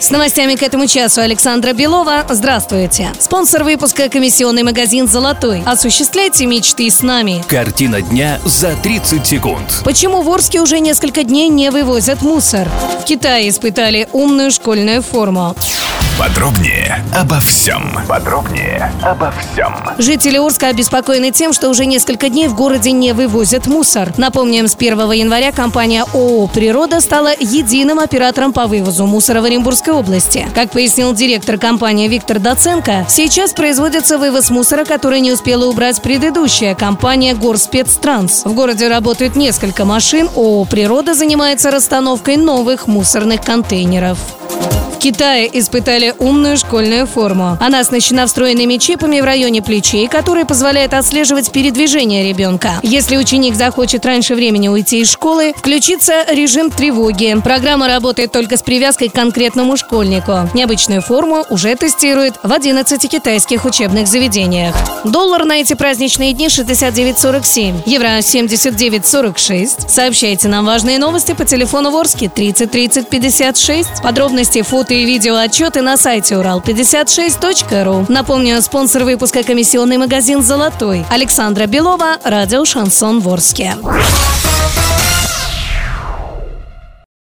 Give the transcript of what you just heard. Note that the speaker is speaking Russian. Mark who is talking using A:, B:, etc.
A: С новостями к этому часу Александра Белова. Здравствуйте. Спонсор выпуска – комиссионный магазин «Золотой». Осуществляйте мечты с нами.
B: Картина дня за 30 секунд.
A: Почему в Орске уже несколько дней не вывозят мусор? В Китае испытали умную школьную форму.
C: Подробнее обо всем. Подробнее обо всем.
A: Жители Орска обеспокоены тем, что уже несколько дней в городе не вывозят мусор. Напомним, с 1 января компания ООО «Природа» стала единым оператором по вывозу мусора в Оренбургской области. Как пояснил директор компании Виктор Доценко, сейчас производится вывоз мусора, который не успела убрать предыдущая компания «Горспецтранс». В городе работают несколько машин, ООО «Природа» занимается расстановкой новых мусорных контейнеров. Китае испытали умную школьную форму. Она оснащена встроенными чипами в районе плечей, которые позволяют отслеживать передвижение ребенка. Если ученик захочет раньше времени уйти из школы, включится режим тревоги. Программа работает только с привязкой к конкретному школьнику. Необычную форму уже тестируют в 11 китайских учебных заведениях. Доллар на эти праздничные дни 69.47, евро 79.46. Сообщайте нам важные новости по телефону Ворске 30 30 56. Подробности, фото и видео отчеты на сайте урал56.ру. Напомню, спонсор выпуска комиссионный магазин «Золотой». Александра Белова, радио «Шансон Ворске».